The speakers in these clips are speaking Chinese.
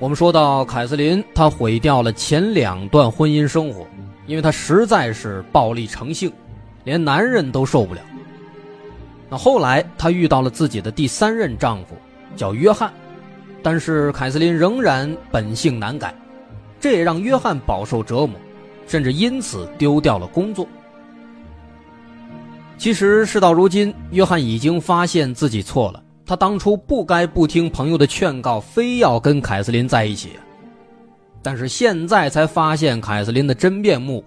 我们说到凯瑟琳，她毁掉了前两段婚姻生活，因为她实在是暴力成性，连男人都受不了。那后来，她遇到了自己的第三任丈夫，叫约翰，但是凯瑟琳仍然本性难改，这也让约翰饱受折磨，甚至因此丢掉了工作。其实事到如今，约翰已经发现自己错了。他当初不该不听朋友的劝告，非要跟凯瑟琳在一起。但是现在才发现凯瑟琳的真面目，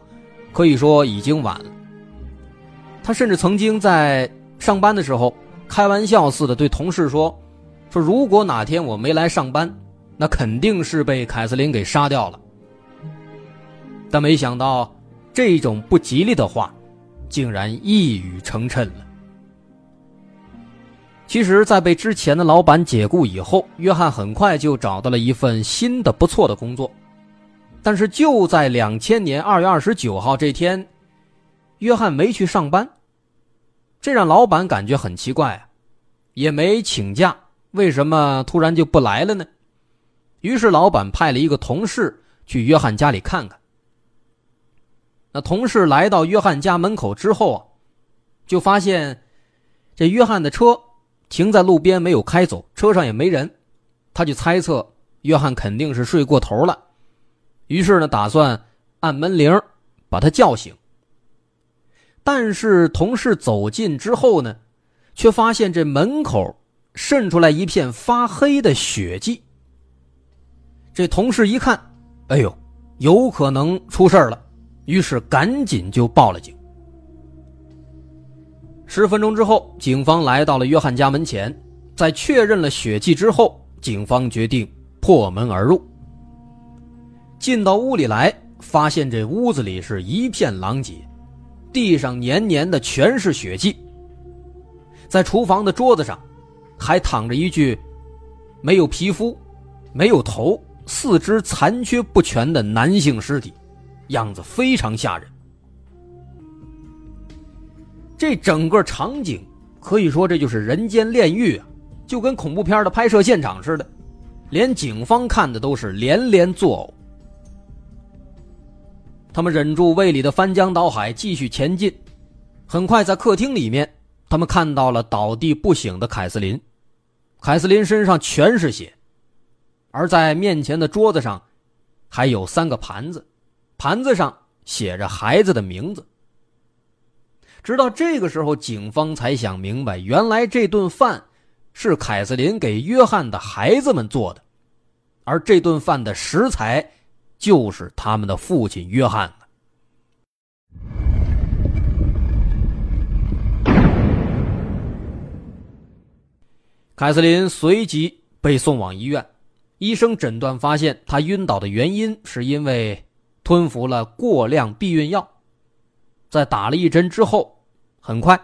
可以说已经晚了。他甚至曾经在上班的时候开玩笑似的对同事说：“说如果哪天我没来上班，那肯定是被凯瑟琳给杀掉了。”但没想到，这种不吉利的话，竟然一语成谶了。其实，在被之前的老板解雇以后，约翰很快就找到了一份新的不错的工作。但是，就在两千年二月二十九号这天，约翰没去上班，这让老板感觉很奇怪啊，也没请假，为什么突然就不来了呢？于是，老板派了一个同事去约翰家里看看。那同事来到约翰家门口之后啊，就发现这约翰的车。停在路边没有开走，车上也没人，他就猜测约翰肯定是睡过头了，于是呢打算按门铃把他叫醒。但是同事走近之后呢，却发现这门口渗出来一片发黑的血迹。这同事一看，哎呦，有可能出事了，于是赶紧就报了警。十分钟之后，警方来到了约翰家门前，在确认了血迹之后，警方决定破门而入。进到屋里来，发现这屋子里是一片狼藉，地上黏黏的全是血迹。在厨房的桌子上，还躺着一具没有皮肤、没有头、四肢残缺不全的男性尸体，样子非常吓人。这整个场景可以说这就是人间炼狱啊，就跟恐怖片的拍摄现场似的，连警方看的都是连连作呕。他们忍住胃里的翻江倒海，继续前进。很快，在客厅里面，他们看到了倒地不醒的凯瑟琳。凯瑟琳身上全是血，而在面前的桌子上，还有三个盘子，盘子上写着孩子的名字。直到这个时候，警方才想明白，原来这顿饭是凯瑟琳给约翰的孩子们做的，而这顿饭的食材就是他们的父亲约翰凯瑟琳随即被送往医院，医生诊断发现，她晕倒的原因是因为吞服了过量避孕药。在打了一针之后，很快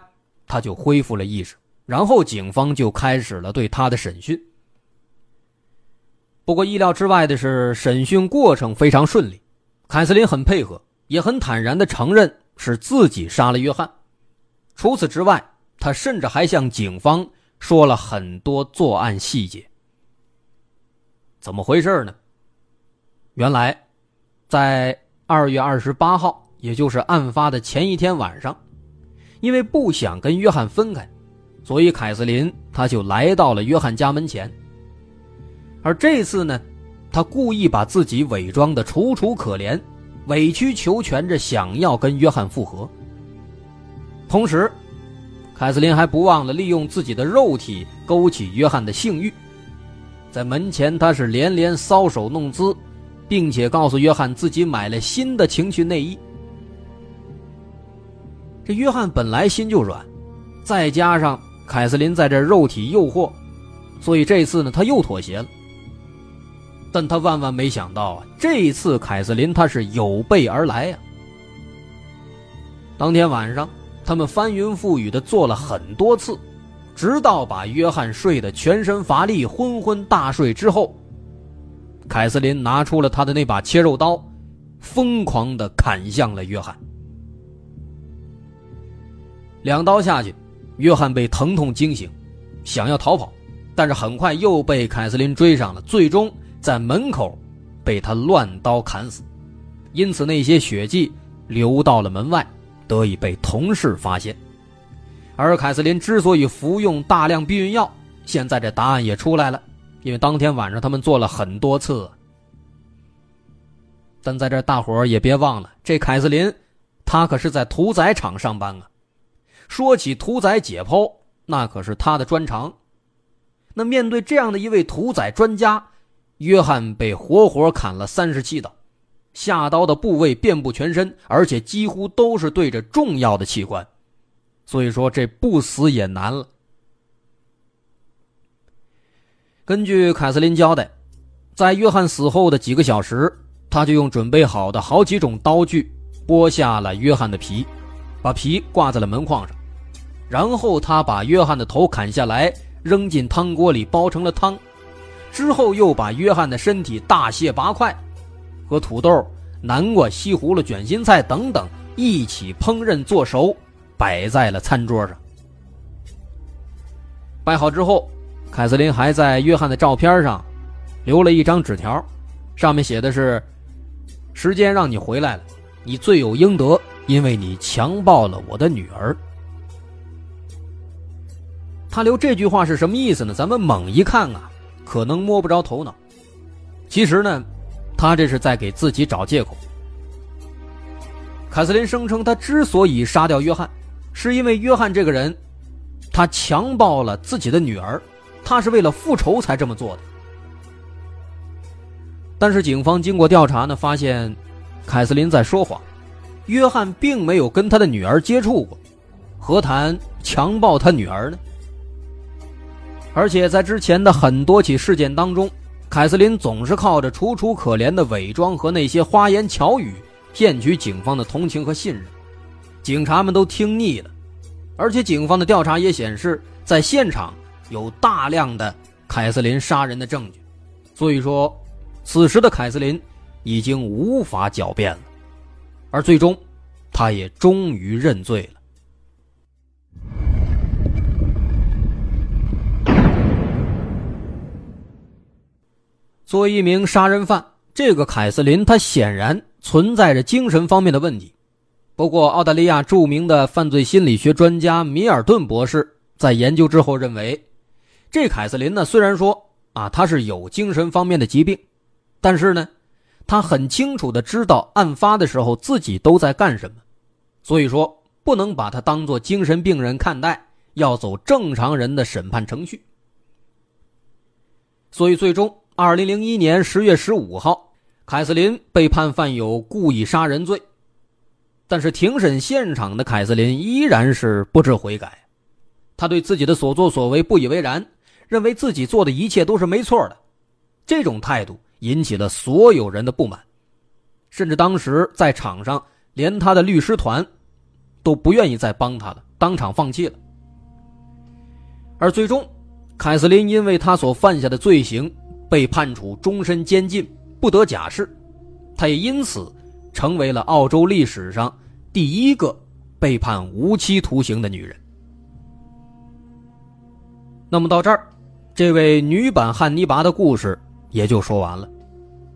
他就恢复了意识，然后警方就开始了对他的审讯。不过意料之外的是，审讯过程非常顺利，凯瑟琳很配合，也很坦然的承认是自己杀了约翰。除此之外，他甚至还向警方说了很多作案细节。怎么回事呢？原来，在二月二十八号。也就是案发的前一天晚上，因为不想跟约翰分开，所以凯瑟琳她就来到了约翰家门前。而这次呢，她故意把自己伪装的楚楚可怜，委曲求全着想要跟约翰复合。同时，凯瑟琳还不忘了利用自己的肉体勾起约翰的性欲，在门前她是连连搔首弄姿，并且告诉约翰自己买了新的情趣内衣。这约翰本来心就软，再加上凯瑟琳在这肉体诱惑，所以这次呢他又妥协了。但他万万没想到啊，这一次凯瑟琳她是有备而来呀。当天晚上，他们翻云覆雨的做了很多次，直到把约翰睡得全身乏力、昏昏大睡之后，凯瑟琳拿出了他的那把切肉刀，疯狂的砍向了约翰。两刀下去，约翰被疼痛惊醒，想要逃跑，但是很快又被凯瑟琳追上了，最终。在门口，被他乱刀砍死，因此那些血迹流到了门外，得以被同事发现。而凯瑟琳之所以服用大量避孕药，现在这答案也出来了，因为当天晚上他们做了很多次。但在这大伙也别忘了，这凯瑟琳，她可是在屠宰场上班啊。说起屠宰解剖，那可是他的专长。那面对这样的一位屠宰专家，约翰被活活砍了三十七刀，下刀的部位遍布全身，而且几乎都是对着重要的器官，所以说这不死也难了。根据凯瑟琳交代，在约翰死后的几个小时，他就用准备好的好几种刀具剥下了约翰的皮，把皮挂在了门框上，然后他把约翰的头砍下来，扔进汤锅里煲成了汤。之后又把约翰的身体大卸八块，和土豆、南瓜、西葫芦、卷心菜等等一起烹饪做熟，摆在了餐桌上。摆好之后，凯瑟琳还在约翰的照片上留了一张纸条，上面写的是：“时间让你回来了，你罪有应得，因为你强暴了我的女儿。”他留这句话是什么意思呢？咱们猛一看啊。可能摸不着头脑，其实呢，他这是在给自己找借口。凯瑟琳声称，他之所以杀掉约翰，是因为约翰这个人，他强暴了自己的女儿，他是为了复仇才这么做的。但是警方经过调查呢，发现凯瑟琳在说谎，约翰并没有跟他的女儿接触过，何谈强暴他女儿呢？而且在之前的很多起事件当中，凯瑟琳总是靠着楚楚可怜的伪装和那些花言巧语骗取警方的同情和信任，警察们都听腻了。而且警方的调查也显示，在现场有大量的凯瑟琳杀人的证据，所以说，此时的凯瑟琳已经无法狡辩了，而最终，她也终于认罪了。作为一名杀人犯，这个凯瑟琳她显然存在着精神方面的问题。不过，澳大利亚著名的犯罪心理学专家米尔顿博士在研究之后认为，这凯瑟琳呢，虽然说啊，她是有精神方面的疾病，但是呢，她很清楚的知道案发的时候自己都在干什么，所以说不能把她当做精神病人看待，要走正常人的审判程序。所以最终。二零零一年十月十五号，凯瑟琳被判犯有故意杀人罪，但是庭审现场的凯瑟琳依然是不知悔改，他对自己的所作所为不以为然，认为自己做的一切都是没错的，这种态度引起了所有人的不满，甚至当时在场上连他的律师团都不愿意再帮他了，当场放弃了。而最终，凯瑟琳因为他所犯下的罪行。被判处终身监禁，不得假释，他也因此成为了澳洲历史上第一个被判无期徒刑的女人。那么到这儿，这位女版汉尼拔的故事也就说完了。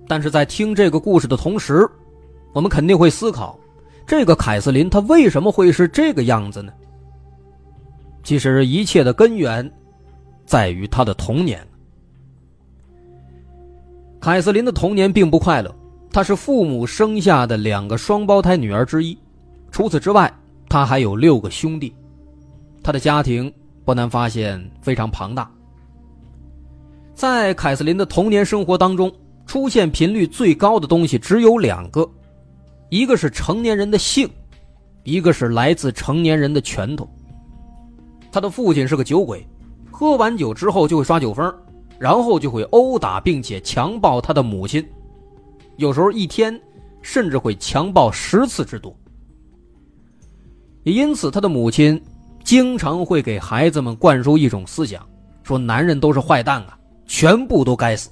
但是在听这个故事的同时，我们肯定会思考，这个凯瑟琳她为什么会是这个样子呢？其实一切的根源在于她的童年。凯瑟琳的童年并不快乐，她是父母生下的两个双胞胎女儿之一。除此之外，她还有六个兄弟。她的家庭不难发现非常庞大。在凯瑟琳的童年生活当中，出现频率最高的东西只有两个，一个是成年人的性，一个是来自成年人的拳头。他的父亲是个酒鬼，喝完酒之后就会耍酒疯。然后就会殴打并且强暴他的母亲，有时候一天甚至会强暴十次之多。也因此，他的母亲经常会给孩子们灌输一种思想，说男人都是坏蛋啊，全部都该死。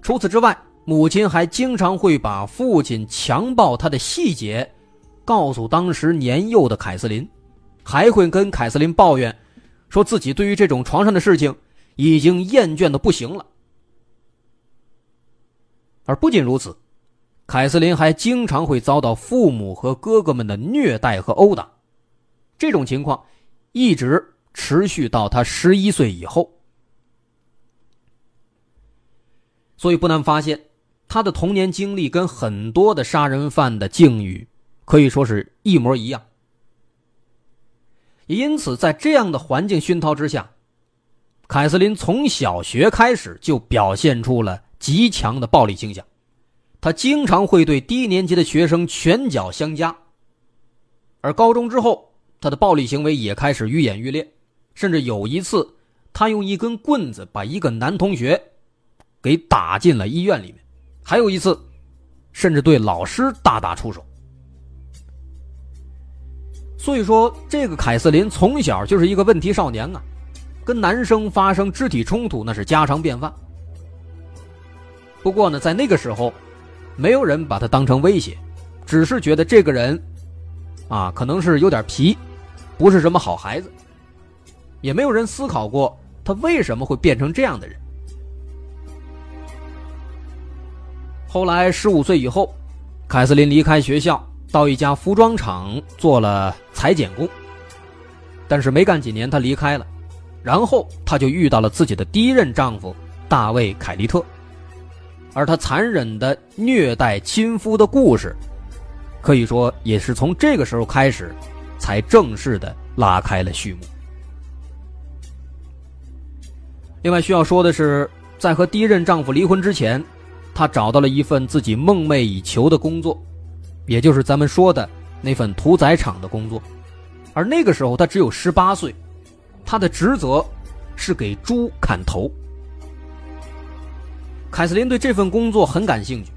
除此之外，母亲还经常会把父亲强暴她的细节告诉当时年幼的凯瑟琳，还会跟凯瑟琳抱怨，说自己对于这种床上的事情已经厌倦的不行了。而不仅如此，凯瑟琳还经常会遭到父母和哥哥们的虐待和殴打，这种情况一直持续到她十一岁以后。所以不难发现。他的童年经历跟很多的杀人犯的境遇可以说是一模一样，因此在这样的环境熏陶之下，凯瑟琳从小学开始就表现出了极强的暴力倾向，他经常会对低年级的学生拳脚相加，而高中之后，他的暴力行为也开始愈演愈烈，甚至有一次，他用一根棍子把一个男同学给打进了医院里面。还有一次，甚至对老师大打出手。所以说，这个凯瑟琳从小就是一个问题少年啊，跟男生发生肢体冲突那是家常便饭。不过呢，在那个时候，没有人把他当成威胁，只是觉得这个人，啊，可能是有点皮，不是什么好孩子，也没有人思考过他为什么会变成这样的人。后来十五岁以后，凯瑟琳离开学校，到一家服装厂做了裁剪工。但是没干几年，她离开了，然后她就遇到了自己的第一任丈夫大卫·凯利特，而她残忍的虐待亲夫的故事，可以说也是从这个时候开始，才正式的拉开了序幕。另外需要说的是，在和第一任丈夫离婚之前。她找到了一份自己梦寐以求的工作，也就是咱们说的那份屠宰场的工作。而那个时候她只有十八岁，他的职责是给猪砍头。凯瑟琳对这份工作很感兴趣，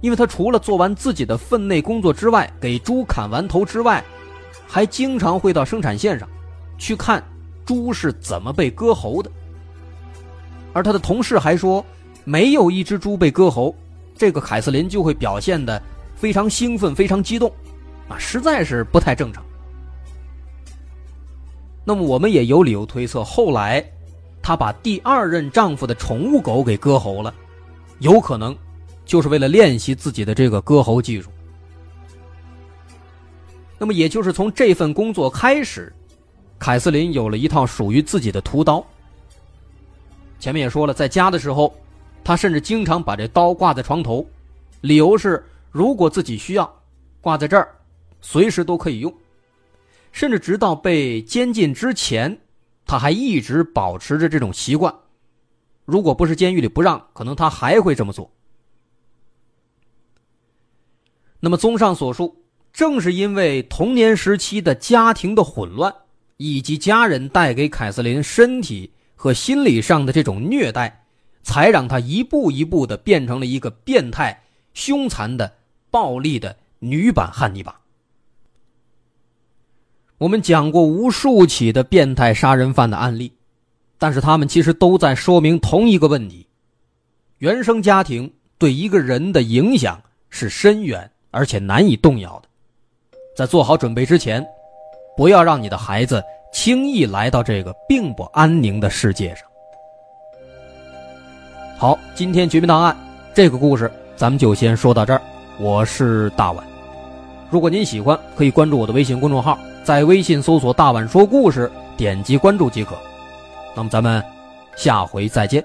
因为他除了做完自己的分内工作之外，给猪砍完头之外，还经常会到生产线上去看猪是怎么被割喉的。而他的同事还说。没有一只猪被割喉，这个凯瑟琳就会表现的非常兴奋、非常激动，啊，实在是不太正常。那么我们也有理由推测，后来她把第二任丈夫的宠物狗给割喉了，有可能就是为了练习自己的这个割喉技术。那么也就是从这份工作开始，凯瑟琳有了一套属于自己的屠刀。前面也说了，在家的时候。他甚至经常把这刀挂在床头，理由是如果自己需要，挂在这儿，随时都可以用。甚至直到被监禁之前，他还一直保持着这种习惯。如果不是监狱里不让，可能他还会这么做。那么，综上所述，正是因为童年时期的家庭的混乱，以及家人带给凯瑟琳身体和心理上的这种虐待。才让她一步一步的变成了一个变态、凶残的、暴力的女版汉尼拔。我们讲过无数起的变态杀人犯的案例，但是他们其实都在说明同一个问题：原生家庭对一个人的影响是深远而且难以动摇的。在做好准备之前，不要让你的孩子轻易来到这个并不安宁的世界上。好，今天绝密档案这个故事咱们就先说到这儿。我是大碗，如果您喜欢，可以关注我的微信公众号，在微信搜索“大碗说故事”，点击关注即可。那么咱们下回再见。